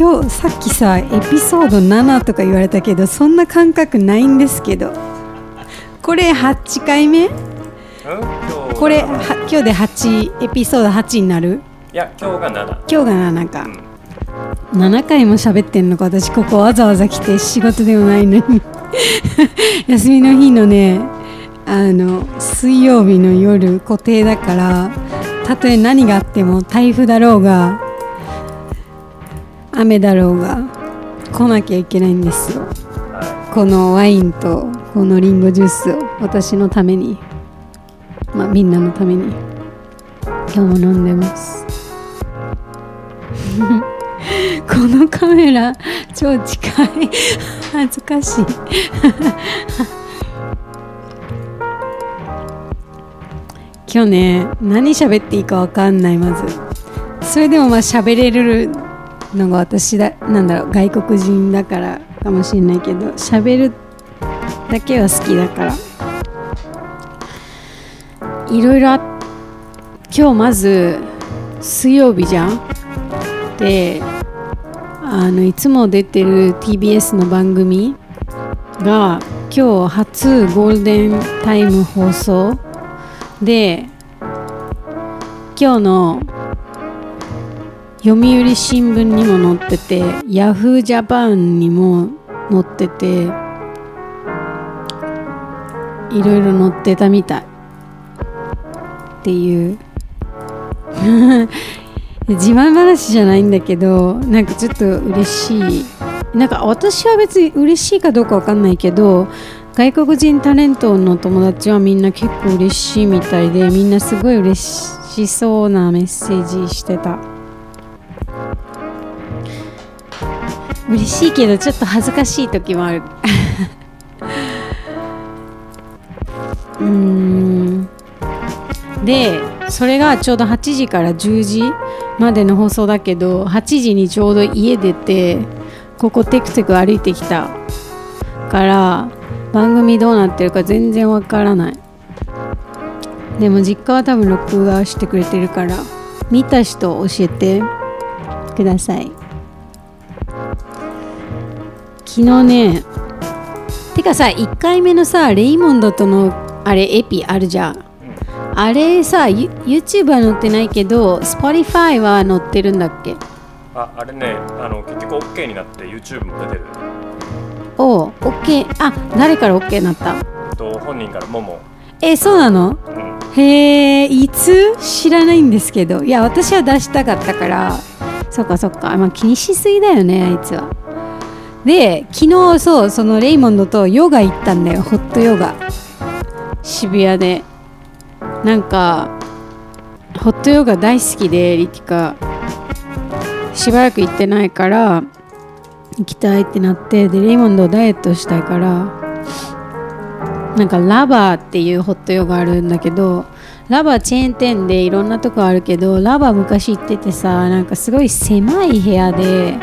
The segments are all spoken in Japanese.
今日さっきさエピソード7とか言われたけどそんな感覚ないんですけど。これ8回目？これは今日で8エピソード8になる？いや今日が7今日が7か、7回も喋ってんのか？私ここわざわざ来て仕事でもないのに。休みの日のねあの水曜日の夜固定だからたとえ何があっても台風だろうが雨だろうが来なきゃいけないんですよ。はこのワインとこのリンゴジュースを私のためにまあみんなのために今日も飲んでます。このカメラ超近い。恥ずかしい。今日ね何喋っていいか分かんないまず。それでもまあ喋れるのが私だなんだろう外国人だからかもしれないけど喋るだけは好きだから。いろいろあ今日まず水曜日じゃん。であのいつも出てる TBS の番組が今日初ゴールデンタイム放送。で今日の読売新聞にも載っててヤフージャパンにも載ってていろいろ載ってたみたい。っていう。自慢話じゃないんだけどなんかちょっと嬉しい。なんか私は別に嬉しいかどうかわかんないけど外国人タレントの友達はみんな結構嬉しいみたいでみんなすごい嬉しそうなメッセージしてた。嬉しいけどちょっと恥ずかしい時もある。うん。でそれがちょうど8時から10時までの放送だけど8時にちょうど家出てここテクテク歩いてきたから番組どうなってるか全然わからない。でも実家は多分録画してくれてるから見た人教えてください。昨日ねてかさ1回目のさレイモンドとのあれエピあるじゃん。あれさ You- YouTube は載ってないけど Spotify は載ってるんだっけ？ああれねあの結局 OK になって YouTube も出てる。おう OK あ誰から OK になった？と本人からもも。えそうなの？うん。へえいつ？知らないんですけど。いや私は出したかったから。そっかそっか、まあ、気にしすぎだよねあいつはで昨日そうそのレイモンドとヨガ行ったんだよ。ホットヨガ。渋谷で。なんかホットヨガ大好きでリティカ。しばらく行ってないから行きたいってなってでレイモンドダイエットしたいからなんかラバーっていうホットヨガあるんだけどラバーチェーン店でいろんなとこあるけどラバー昔行っててさなんかすごい狭い部屋で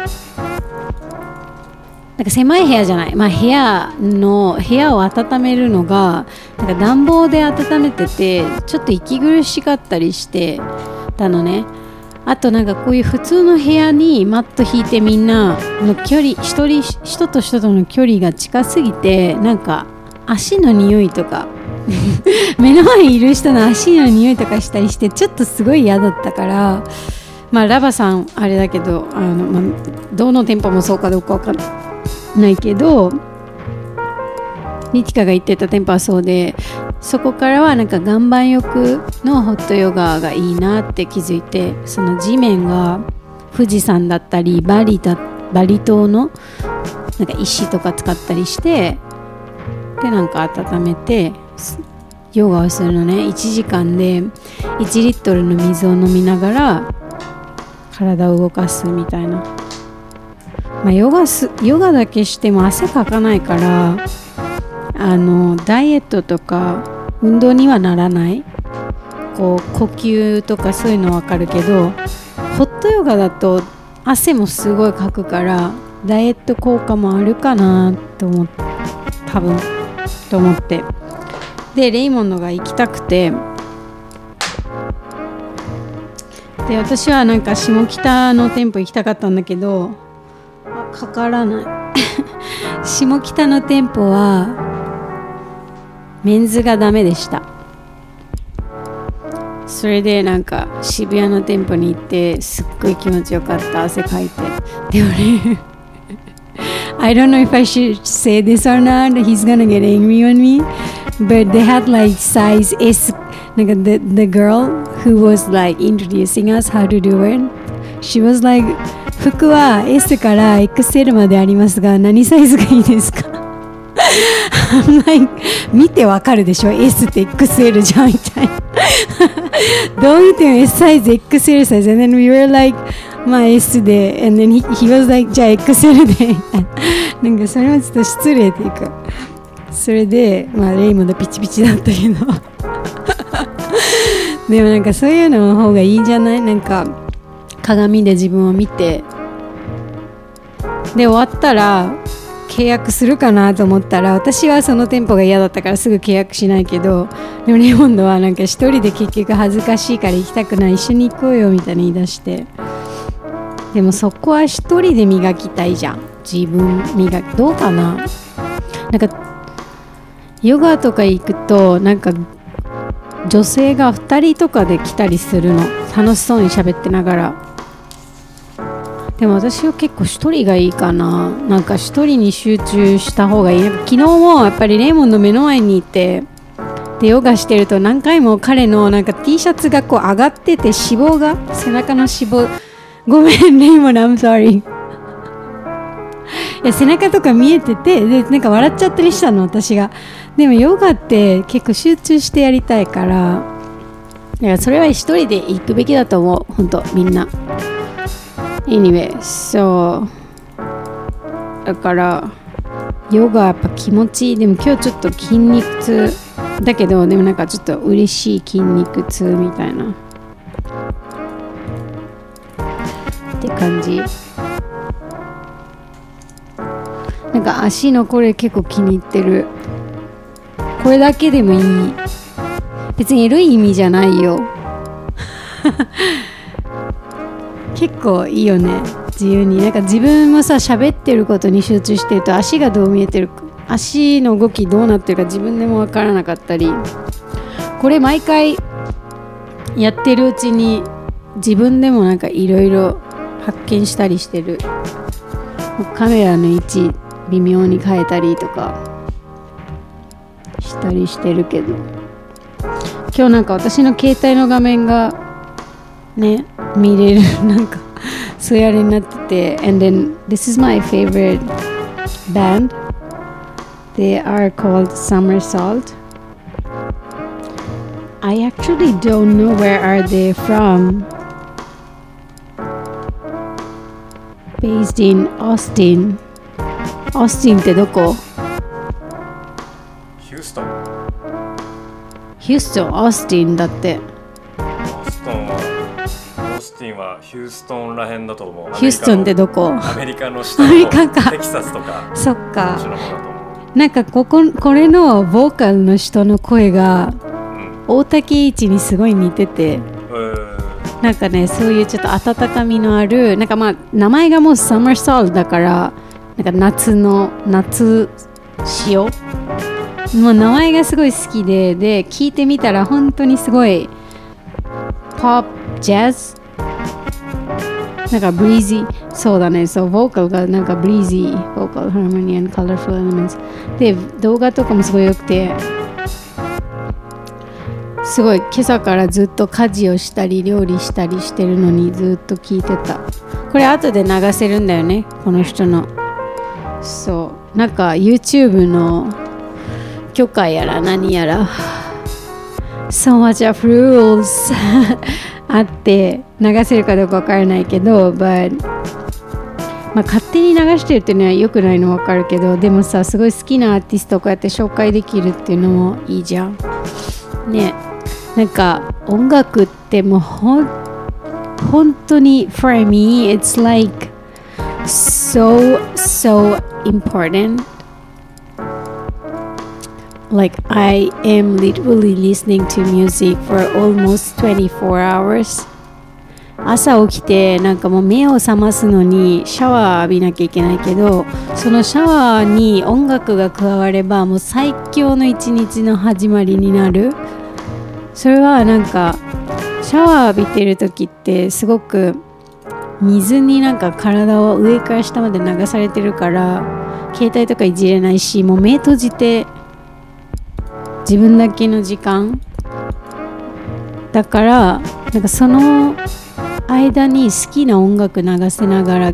なんか狭い部屋じゃない、まあ、部屋の部屋を温めるのがなんか暖房で温めててちょっと息苦しかったりしてたのね。あとなんかこういう普通の部屋にマット引いてみんなの距離一人人と人との距離が近すぎてなんか足の匂いとか 目の前にいる人の足の匂いとかしたりしてちょっとすごい嫌だったからまあラバさんあれだけどあの、まあ、どの店舗もそうかどうかわかんないないけどリティカが言ってた店舗はそうでそこからはなんか岩盤浴のホットヨガがいいなって気づいてその地面が富士山だったりバリだバリ島のなんか石とか使ったりしてでなんか温めてヨガをするのね。1時間で1リットルの水を飲みながら体を動かすみたいな、まあ、ヨガすヨガだけしても汗かかないからあのダイエットとか運動にはならない。こう呼吸とかそういうのわかるけどホットヨガだと汗もすごいかくからダイエット効果もあるかなと思って多分と思って。でレイモンドが行きたくて。で私はなんか下北の店舗行きたかったんだけどあかからない下北の店舗はメンズがダメでしたそれでなんか渋谷の店舗に行ってすっごい気持ちよかった汗かいてでもね I don't know if I should say this or not he's gonna get angry on me but they had like size S なんか the, the girl who was like introducing us how to do it she was like 服は S から XL までありますが何サイズがいいですか？見てわかるでしょ？S って XL じゃんみたいな。どう見ても S サイズ XL サイズ。And then we were like まあ S で。And then he, he was like じゃあ XL で。なんかそれはちょっと失礼っていうか。それでまあレイモンドピチピチだったけど。でもなんかそういうの方がいいんじゃない？なんか鏡で自分を見てで終わったら契約するかなと思ったら私はその店舗が嫌だったからすぐ契約しないけどでもレモンドはなんか一人で結局恥ずかしいから行きたくない一緒に行こうよみたいに言い出して。でもそこは一人で磨きたいじゃん。自分磨きどうかな。なんかヨガとか行くとなんか女性が2人とかで来たりするの。楽しそうに喋ってながら。でも私は結構1人がいいかな。なんか1人に集中した方がいい。昨日もやっぱりレイモンの目の前にいてでヨガしてると何回も彼のなんか T シャツがこう上がってて脂肪が背中の脂肪。ごめんレイモン I'm sorry いや背中とか見えててでなんか笑っちゃったりしたの私が。でもヨガって結構集中してやりたいから。だからそれは一人で行くべきだと思う。本当みんな。Anyway そうだからヨガやっぱ気持ちいい。でも今日ちょっと筋肉痛。だけどでもなんかちょっと嬉しい筋肉痛みたいな。って感じ。なんか足のこれ結構気に入ってる。これだけでもいい。別にエロい意味じゃないよ。結構いいよね。自由に。なんか自分もさ喋ってることに集中してると足がどう見えてるか足の動きどうなってるか自分でも分からなかったり。これ毎回やってるうちに自分でもなんかいろいろ発見したりしてる。カメラの位置微妙に変えたりとかしたりしてるけど。今日なんか私の携帯の画面がね見れるなんかそういうあれになってて and then this is my favorite band. They are called Somersault I actually don't know where are they from. Based in Austin. Austin ってどこ Houston. Houston Austin だってティンはヒューストンらへんだと思う。ヒューストンってどこ？アメリカの下アのメリカか。テキサスとか。そっか。なんかここ、これのボーカルの人の声が大竹一にすごい似てて、えーなんかね、そういうちょっと温かみのある、なんかまあ、名前がもうサマーソウルだから、なんか夏の、夏塩もう名前がすごい好きで、で、聞いてみたら本当にすごい、ポップ、ジャズなんかブリーズー、そうだね、そう、ボーカルがなんかブリーズー、ボーカル、ハーモニー、カラフルエレメンツ。で、動画とかもすごい良くて、すごい今朝からずっと家事をしたり料理したりしてるのにずっと聞いてた。これ後で流せるんだよねこの人の。そう。なんか YouTube の許可やら何やら。So much of rules. あって流せるかどうかわからないけど but まあ、勝手に流してるっていうのは良くないの分かるけどでもさすごい好きなアーティストをこうやって紹介できるっていうのもいいじゃん。ね。なんか音楽ってもうほ本当に for me it's like so so important. Like I am literally listening to music for almost 24 hours. 朝起きてなんかもう目を覚ますのにシャワー浴びなきゃいけないけどそのシャワーに音楽が加わればもう最強の一日の始まりになる。それはなんかシャワー浴びてる時ってすごく水になんか体を上から下まで流されてるから携帯とかいじれないしもう目閉じて自分だけの時間だからなんかその間に好きな音楽流せながら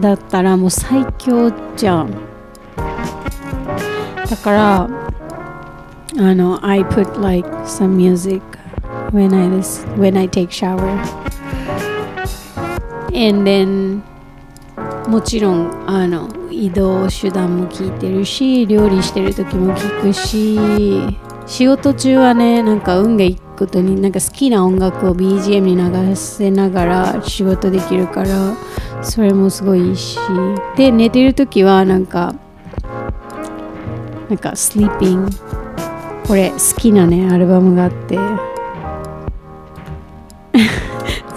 だったらもう最強じゃん。だからあの I put like some music when I when I take shower. And then もちろんあの移動手段も聞いてるし料理してる時も聞くし仕事中はねなんか運がいくことになんか好きな音楽を BGM に流せながら仕事できるからそれもすごいいいし。で寝てる時はなんかなんか Sleeping これ好きなねアルバムがあって。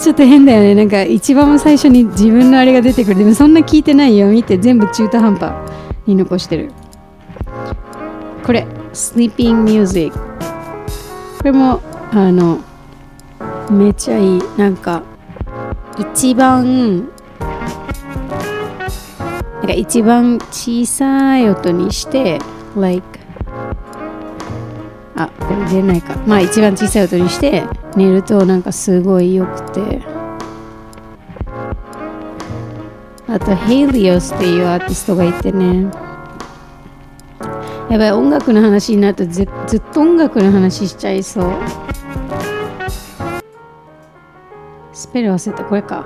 ちょっと変だよね。なんか一番最初に自分のあれが出てくる。でもそんな聞いてないよ。見て全部中途半端に残してる。これ Sleeping Music これもあのめっちゃいい。なんか一番なんか一番小さい音にして like あこれ出ないか。まあ一番小さい音にして寝るとなんかすごい良くて。あとヘイリオスっていうアーティストがいてね。やばい音楽の話になるとずずっと音楽の話しちゃいそう。スペル忘れた。これか。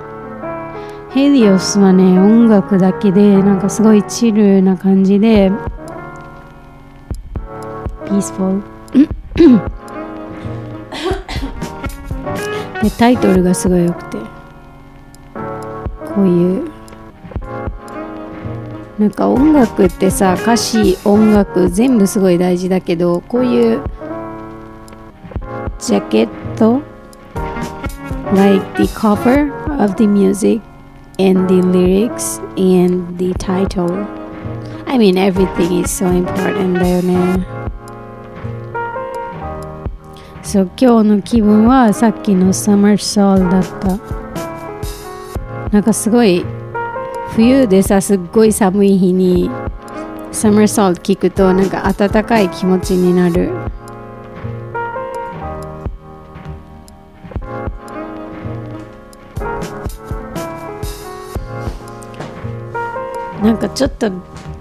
ヘリオスはね音楽だけでなんかすごいチルな感じでピースフォルでタイトルがすごい良くてこういうなんか音楽ってさ歌詞音楽全部すごい大事だけどこういうジャケット like the cover of the music and the lyrics and the title I mean everything is so important だよねそう今日の気分はさっきの Summer Soul だった。なんかすごい冬でさすっごい寒い日に Summer Soul 聞くとなんか暖かい気持ちになる。なんかちょっと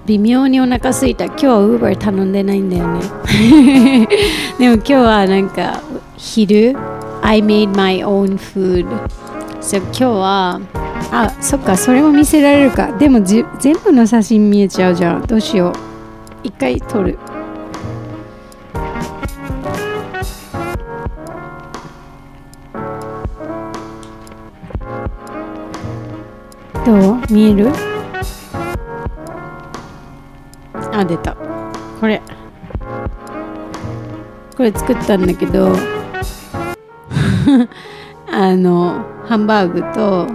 微妙にお腹すいた。今日は Uber 頼んでないんだよね。でも今日はなんか昼 I made my own food. so 今日はあそっかそれも見せられるか。でも全部の写真見えちゃうじゃん。どうしよう。一回撮る。どう？見える？出た。これ。これ作ったんだけど。あのハンバーグと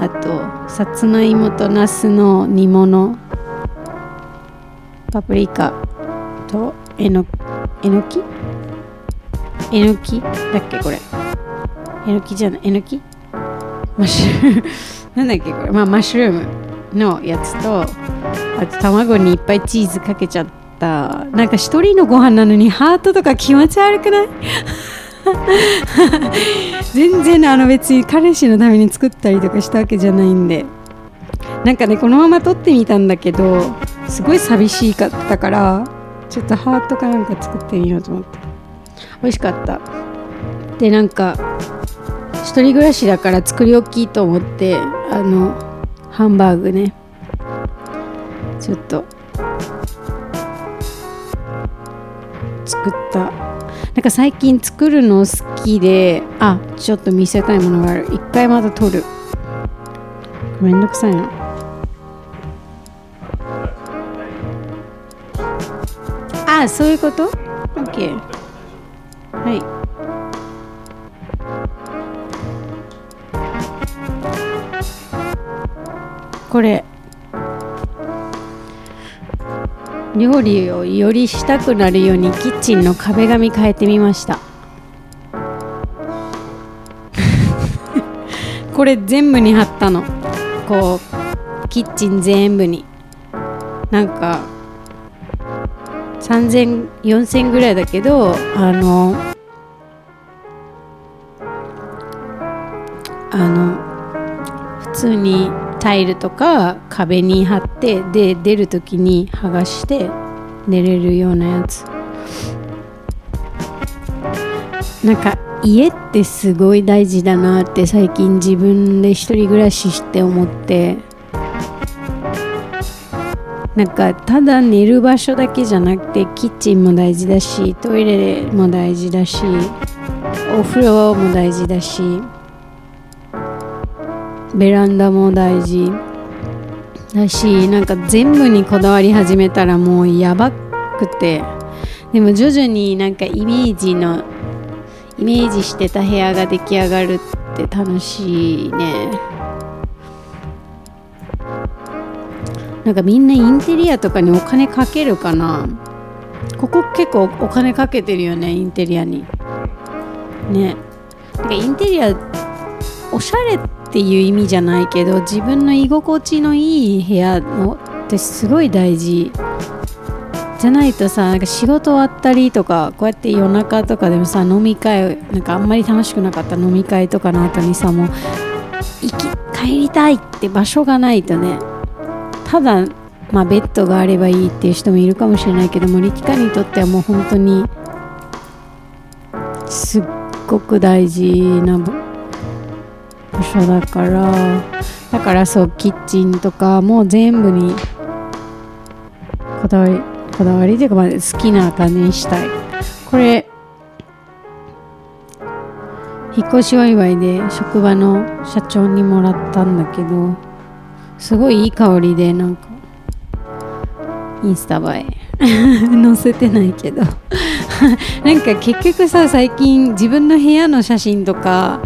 あとさつまいもとなすの煮物。パプリカとえのえのき？えのき？だっけこれ。えのきじゃない？えのき？マッシュ なんだっけこれ。まあマッシュルーム。のやつとあと卵にいっぱいチーズかけちゃった。なんか一人のご飯なのにハートとか気持ち悪くない？全然あの別に彼氏のために作ったりとかしたわけじゃないんで。なんかねこのまま撮ってみたんだけどすごい寂しかったからちょっとハートかなんか作ってみようと思って。美味しかった。でなんか一人暮らしだから作り置きと思ってあのハンバーグね。ちょっと。作った。なんか最近作るの好きであちょっと見せたいものがある。一回また撮る。めんどくさいな。あそういうこと ?OK はい。これ。料理をよりしたくなるようにキッチンの壁紙変えてみました。これ全部に貼ったの。こうキッチン全部に。なんか30004000ぐらいだけどあのあの普通にタイルとか壁に貼ってで出る時に剥がして寝れるようなやつ。なんか家ってすごい大事だなって最近自分で一人暮らしして思って。なんかただ寝る場所だけじゃなくてキッチンも大事だしトイレも大事だしお風呂も大事だし。ベランダも大事。だしなんか全部にこだわり始めたらもうやばくて。でも徐々になんかイメージのイメージしてた部屋が出来上がるって楽しいね。なんかみんなインテリアとかにお金かけるかな。ここ結構お金かけてるよねインテリアに。ね。なんかインテリアおしゃれってていう意味じゃないけど自分の居心地のいい部屋のってすごい大事。じゃないとさなんか仕事終わったりとかこうやって夜中とかでもさ飲み会なんかあんまり楽しくなかった飲み会とかの後にさもう行き帰りたいって場所がないとね。ただまあベッドがあればいいっていう人もいるかもしれないけどもリキカにとってはもう本当にすっごく大事な場所だからだからそうキッチンとかも全部にこだわりこだわりというかまあ好きな感じにしたい。これ引っ越しお祝いで職場の社長にもらったんだけどすごいいい香りでなんかインスタ映え。載せてないけど。なんか結局さ最近自分の部屋の写真とか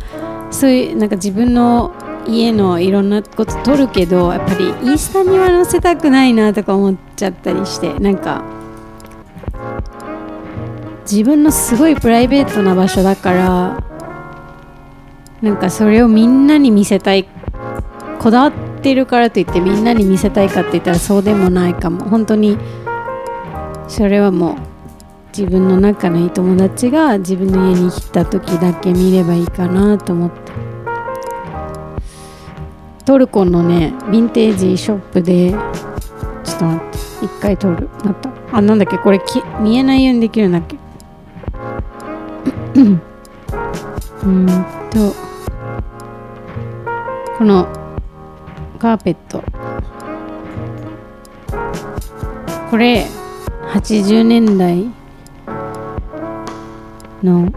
そういうなんか自分の家のいろんなこと撮るけどやっぱりインスタには載せたくないなとか思っちゃったりしてなんか自分のすごいプライベートな場所だからなんかそれをみんなに見せたいこだわってるからといってみんなに見せたいかって言ったらそうでもないかも。本当にそれはもう自分の仲のいい友達が自分の家に来た時だけ見ればいいかなと思って。トルコのねヴィンテージショップでちょっと待って一回撮る。なった。あなんだっけ？これき見えないようにできるんだっけ？うんとこのカーペット。これ80年代の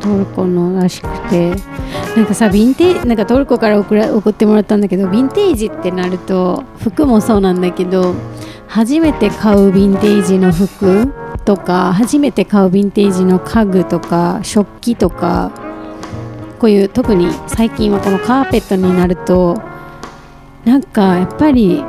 トルコのらしくて。なんかさヴィンテなんかトルコから送ら送ってもらったんだけどヴィンテージってなると服もそうなんだけど初めて買うヴィンテージの服とか初めて買うヴィンテージの家具とか食器とかこういう特に最近はこのカーペットになるとなんかやっぱり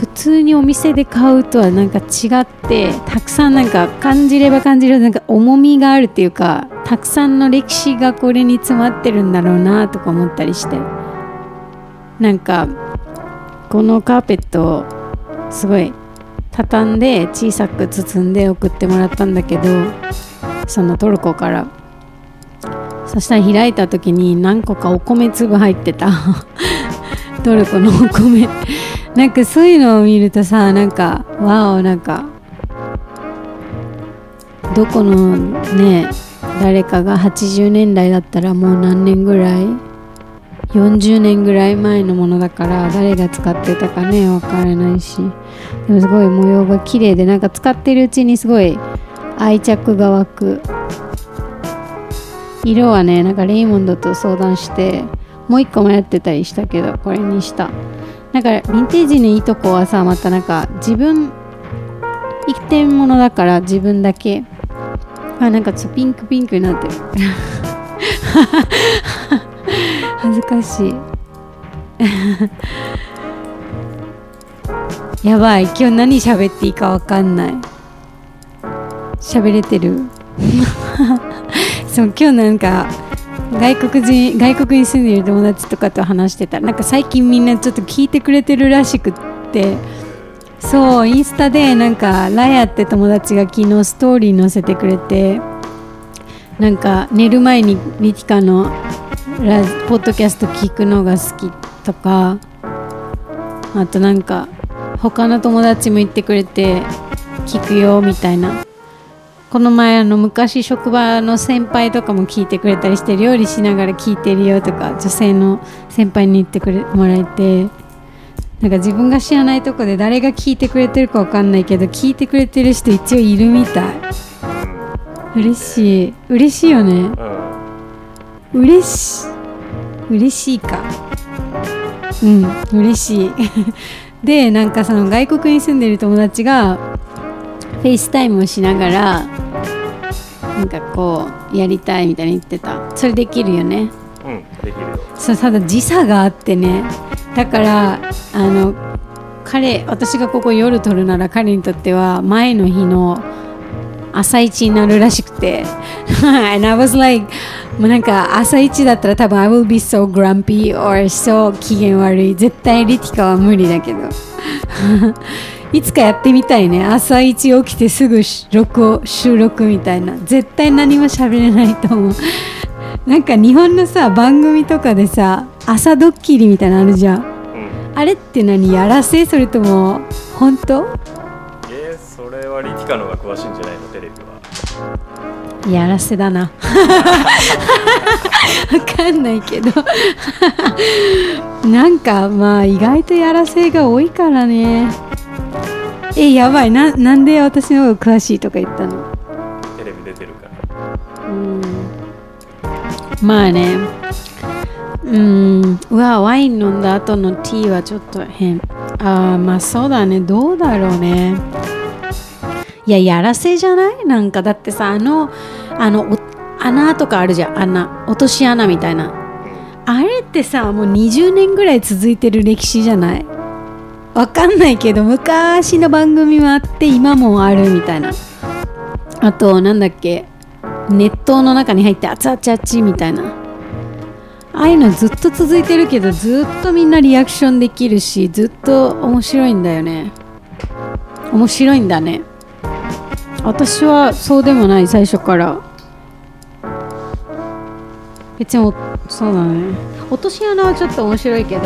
普通にお店で買うとはなんか違ってたくさんなんか感じれば感じるなんか重みがあるっていうかたくさんの歴史がこれに詰まってるんだろうなとか思ったりして。なんかこのカーペットをすごい畳んで小さく包んで送ってもらったんだけどそのトルコから。そしたら開いた時に何個かお米粒入ってた。トルコのお米。なんかそういうのを見るとさなんかわおなんかどこのね誰かが80年代だったらもう何年ぐらい？40年ぐらい前のものだから誰が使ってたかね分からないし。でもすごい模様が綺麗でなんか使ってるうちにすごい愛着が湧く。色はねなんかレイモンドと相談してもう一個迷ってたりしたけどこれにした。なんかヴィンテージのいいとこはさまたなんか自分一点物だから自分だけ。あなんかちょピンクピンクになってる。恥ずかしい。やばい今日何喋っていいかわかんない。喋れてる。そう今日なんか外国人外国に住んでいる友達とかと話してた。なんか最近みんなちょっと聞いてくれてるらしくって。そうインスタでなんかラヤって友達が昨日ストーリー載せてくれて。なんか寝る前にリティカのラポッドキャスト聞くのが好きとか。あとなんか他の友達も言ってくれて聞くよみたいな。この前あの昔職場の先輩とかも聞いてくれたりして料理しながら聞いてるよとか女性の先輩に言ってくれもらえてなんか自分が知らないとこで誰が聞いてくれてるかわかんないけど聞いてくれてる人一応いるみたい。嬉しい。嬉しいよね。うん嬉し嬉しいか。うん嬉しい。でなんかその外国に住んでる友達が FaceTime をしながらなんかこうやりたいみたいに言ってた。それできるよね。うんできる。よそうただ時差があってね。だからあの彼私がここ夜撮るなら彼にとっては前の日の朝一になるらしくて。And I was like もうなんか朝一だったら多分 I will be so grumpy or so 機嫌悪い。絶対リティカは無理だけど いつかやってみたいね。朝一起きてすぐ録音収録みたいな。絶対何も喋れないと思う。なんか日本のさ番組とかでさ朝ドッキリみたいなのあるじゃん。うん。あれって何？やらせ？それとも本当？えー、それはリティカの方が詳しいんじゃないの？テレビは。やらせだな。わかんないけど。なんかまあ意外とやらせが多いからねえやばい。ななんで私の方が詳しいとか言ったの？テレビ出てるから。うん。まあね。うん。うわワイン飲んだ後のティーはちょっと変。あーまあそうだね。どうだろうね。いややらせじゃない？なんかだってさあのあのお穴とかあるじゃん。穴落とし穴みたいな。あれってさもう20年ぐらい続いてる歴史じゃない？わかんないけど昔の番組もあって今もあるみたいな。あとなんだっけ。熱湯の中に入って熱々熱々みたいな。ああいうのずっと続いてるけどずっとみんなリアクションできるしずっと面白いんだよね。面白いんだね。私はそうでもない最初から。別にそうだね。落とし穴はちょっと面白いけど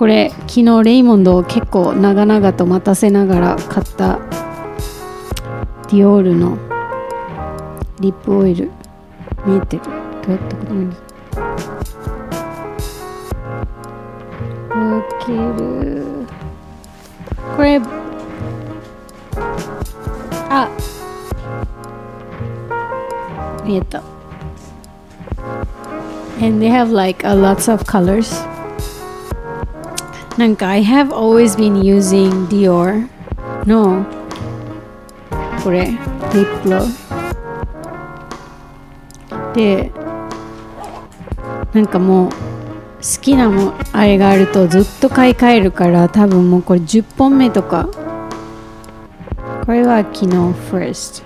これ昨日レイモンドを結構長々と待たせながら買ったディオールのリップオイル見えてる。どうやってこれ見る。抜ける。これあ見えた and they have like a lots of colors なんか I have always been using Dior. のこれリップローでなんかもう好きなもあれがあるとずっと買い替えるから多分もうこれ10本目とか。これは昨日 first.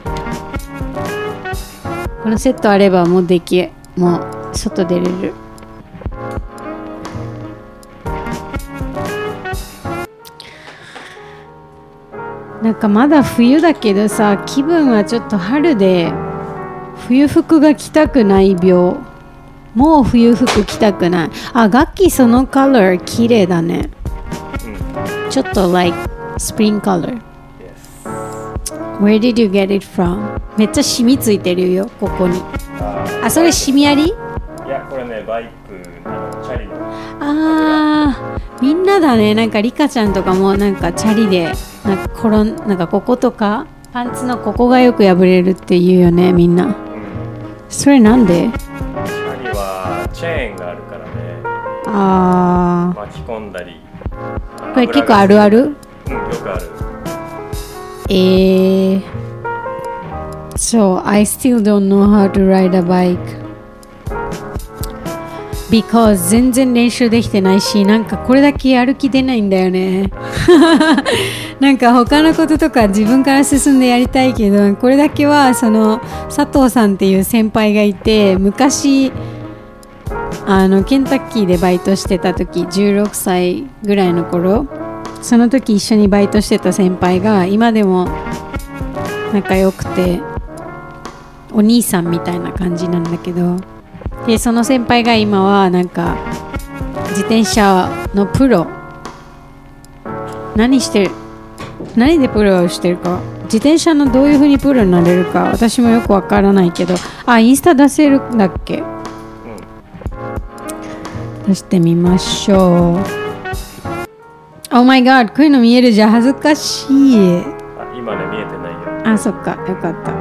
このセットあればもうできもう外出れる。なんかまだ冬だけどさ気分はちょっと春で冬服が着たくない病。もう冬服着たくない。あ楽器そのカラー綺麗だね。うん。ちょっと like spring color Where did you get it from? めっちゃシミついてるよここに。ああそれシミあり？ーいやこれねバイクあのチャリの。あーみんなだね。なんかリカちゃんとかもなんかチャリでなんか転んなんかこことかパンツのここがよく破れるって言うよねみんな。うんそれなんで？チャリはチェーンがあるからね。あ巻き込んだりーこれ結構あるある？うんよくある。えー、So I still don't know how to ride a bike because 全然練習できてないしなんかこれだけやる気出ないんだよね。なんか他のこととか自分から進んでやりたいけどこれだけはその佐藤さんっていう先輩がいて昔あのケンタッキーでバイトしてた時16歳ぐらいの頃その時一緒にバイトしてた先輩が今でも仲良くてお兄さんみたいな感じなんだけど。でその先輩が今はなんか自転車のプロ。何してる何でプロをしてるか。自転車のどういう風にプロになれるか。私もよくわからないけど。あインスタ出せるんだっけ？うん。出してみましょう。Oh my god こういうの見えるじゃん。恥ずかしい。あ今ね見えてないよ。あそっか。よかった。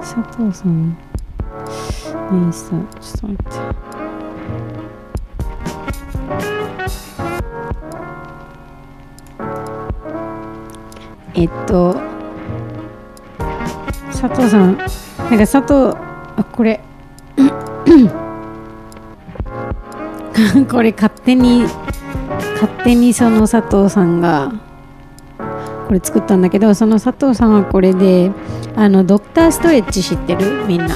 佐藤さんインスタちょっと待って。えっと佐藤さん。なんか佐藤あこれ。これ勝手に勝手にその佐藤さんがこれ作ったんだけどその佐藤さんはこれであのドクターストレッチ知ってる？みんな。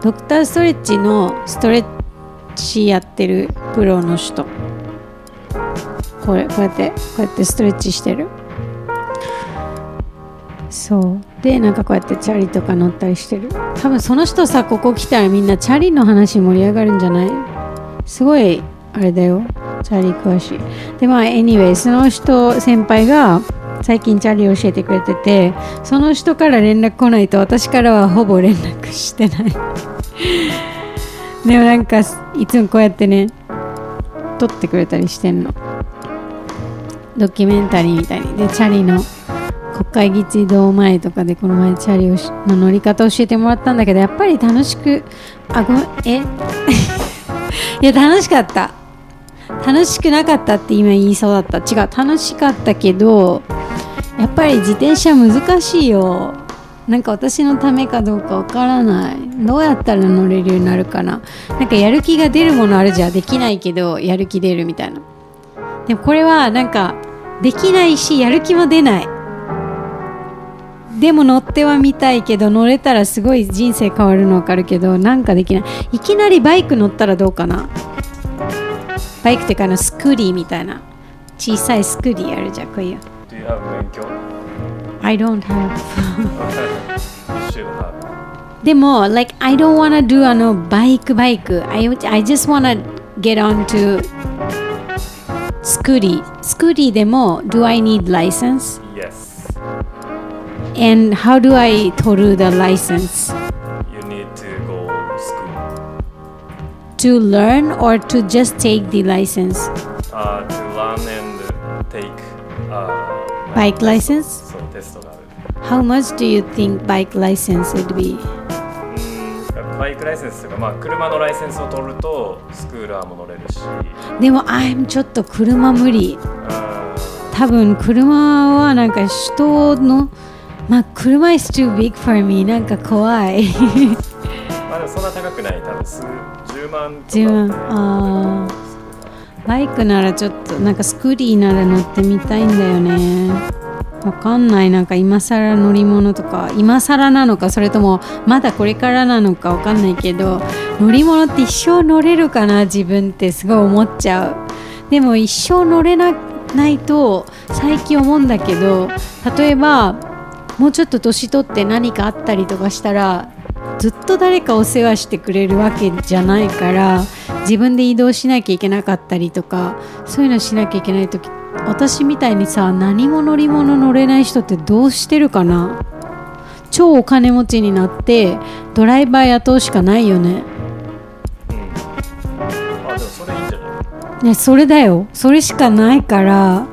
ドクターストレッチのストレッチやってるプロの人。これこうやってこうやってストレッチしてる。そう。でなんかこうやってチャリとか乗ったりしてる。多分その人さここ来たらみんなチャリの話盛り上がるんじゃない？すごいあれだよ。チャリ詳しい。でまあ anyway その人先輩が最近チャリ教えてくれててその人から連絡来ないと私からはほぼ連絡してない。でもなんかいつもこうやってね撮ってくれたりしてんの。ドキュメンタリーみたいに。でチャリの国会議事堂前とかでこの前チャリの乗り方教えてもらったんだけどやっぱり楽しくあごめんえ？いや楽しかった。楽しくなかったって今言いそうだった。違う楽しかったけどやっぱり自転車難しいよ。なんか私のためかどうかわからない。どうやったら乗れるようになるかな。なんかやる気が出るものあるじゃん。できないけどやる気出るみたいな。でもこれはなんかできないしやる気も出ない。でも乗ってはみたいけど乗れたらすごい人生変わるの分かるけどなんかできない。いきなりバイク乗ったらどうかな。バイクっていうかあのスクリーみたいな。小さいスクリーあるじゃんこういう。Have 免許 I don't have You should have でも like I don't wanna do あのバイクバイク I, I just wanna get on to スクリースクリーでも Do I need license? Yes And how do I 取る the license? You need to go school To learn or to just take the license? uh, Bike license? そうテストがある How much do you think bike license would be? うんバイクライセンスというか、まあ、車のライセンスを取るとスクーラーも乗れるし。でも I'm ちょっと車無理。うん。多分車はなんか人のまあ車 is too big for me なんか怖い。まあでもそんな高くない。多分数10万とか。10万あバイクならちょっとなんかスクリーなら乗ってみたいんだよね。わかんない。なんか今更乗り物とか。今更なのかそれともまだこれからなのかわかんないけど乗り物って一生乗れるかな？自分ってすごい思っちゃう。でも一生乗れないと最近思うんだけど例えばもうちょっと年取って何かあったりとかしたらずっと誰かお世話してくれるわけじゃないから自分で移動しなきゃいけなかったりとかそういうのしなきゃいけない時私みたいにさ何も乗り物乗れない人ってどうしてるかな？超お金持ちになってドライバー雇うしかないよね。それだよ。それしかないから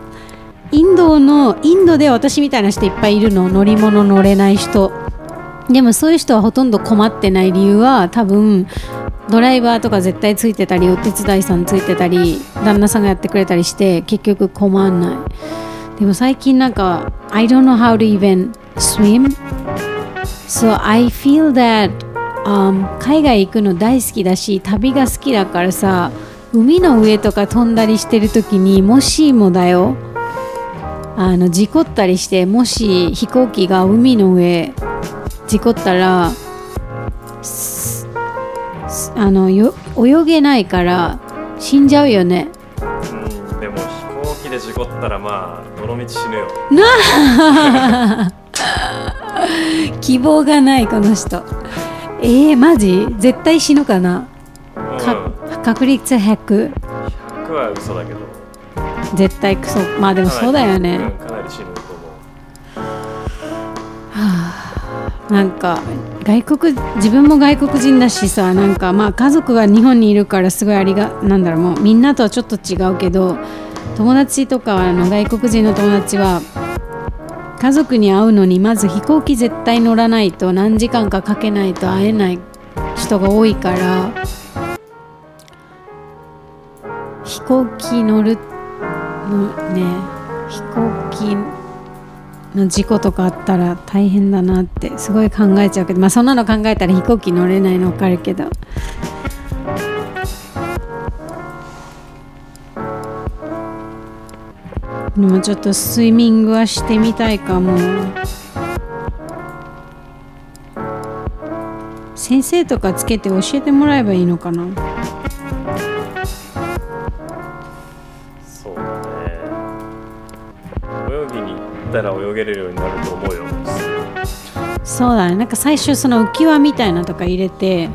インドのインドで私みたいな人いっぱいいるの。乗り物乗れない人。でもそういう人はほとんど困ってない理由は多分ドライバーとか絶対ついてたりお手伝いさんついてたり旦那さんがやってくれたりして結局困んない。でも最近なんか I don't know how to even swim. So I feel that あー海外行くの大好きだし旅が好きだからさ海の上とか飛んだりしてる時にもしもだよ。あの事故ったりしてもし飛行機が海の上事故ったらあのよ泳げないから死んじゃうよね。うんでも飛行機で事故ったらまあどの道死ぬよ。希望がないこの人。えー、マジ？絶対死ぬかな？うん。か確率100 100は嘘だけど。絶対クソまあでもそうだよね。うんかなり死ぬと思う。なんか外国自分も外国人だしさなんかまあ家族が日本にいるからすごいありがなんだろうもうみんなとはちょっと違うけど友達とかあの外国人の友達は家族に会うのにまず飛行機絶対乗らないと何時間かかけないと会えない人が多いから飛行機乗るのね飛行機の事故とかあったら大変だなってすごい考えちゃうけどまあそんなの考えたら飛行機乗れないの分かるけど。でもちょっとスイミングはしてみたいかも。先生とかつけて教えてもらえばいいのかな。ったら泳げるようになると思うよ。そうだね。なんか最初その浮き輪みたいなとか入れて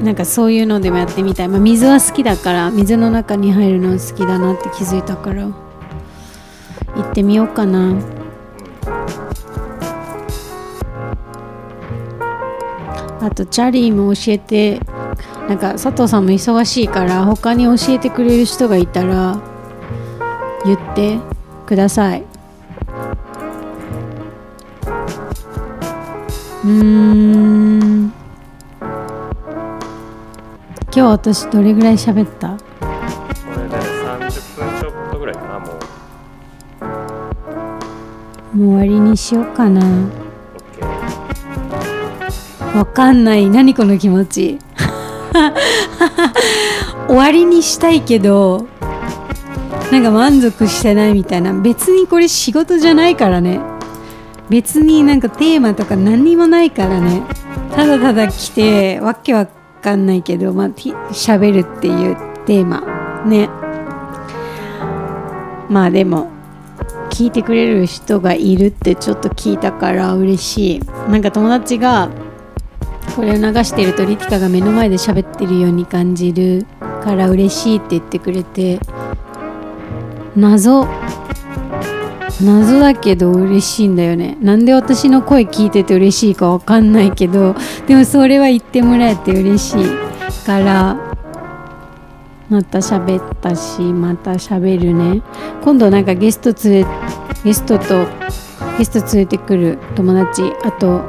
うなんかそういうのでもやってみたい、まあ、水は好きだから水の中に入るの好きだなって気づいたから行ってみようかな。あとチャリーも教えてなんか佐藤さんも忙しいから他に教えてくれる人がいたら言ってください。うーん。今日私どれぐらい喋った？これで30分ちょっとぐらいかなもう。もう終わりにしようかな。OK わかんない。何この気持ち？終わりにしたいけどなんか満足してないみたいな。別にこれ仕事じゃないからね別になんかテーマとか何にもないからね。ただただ来てわけわかんないけどまあ喋るっていうテーマ。ね。まあでも聞いてくれる人がいるってちょっと聞いたから嬉しい。なんか友達がこれを流してるとリティカが目の前で喋ってるように感じるから嬉しいって言ってくれて謎。謎だけど嬉しいんだよね。なんで私の声聞いてて嬉しいかわかんないけどでもそれは言ってもらえて嬉しいからまた喋ったしまた喋るね。今度なんかゲスト連れゲストとゲスト連れてくる友達あと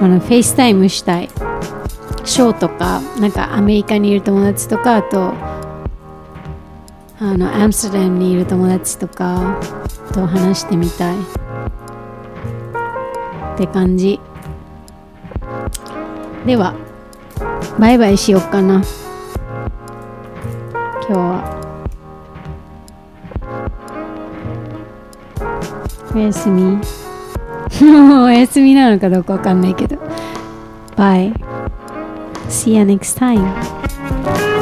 あの FaceTime したい。ショーとかなんかアメリカにいる友達とかあとあのアムステルダムにいる友達とかと話してみたい。って感じ。ではバイバイしよっかな。今日は。おやすみ。おやすみなのかどうかわかんないけど。Bye See you next time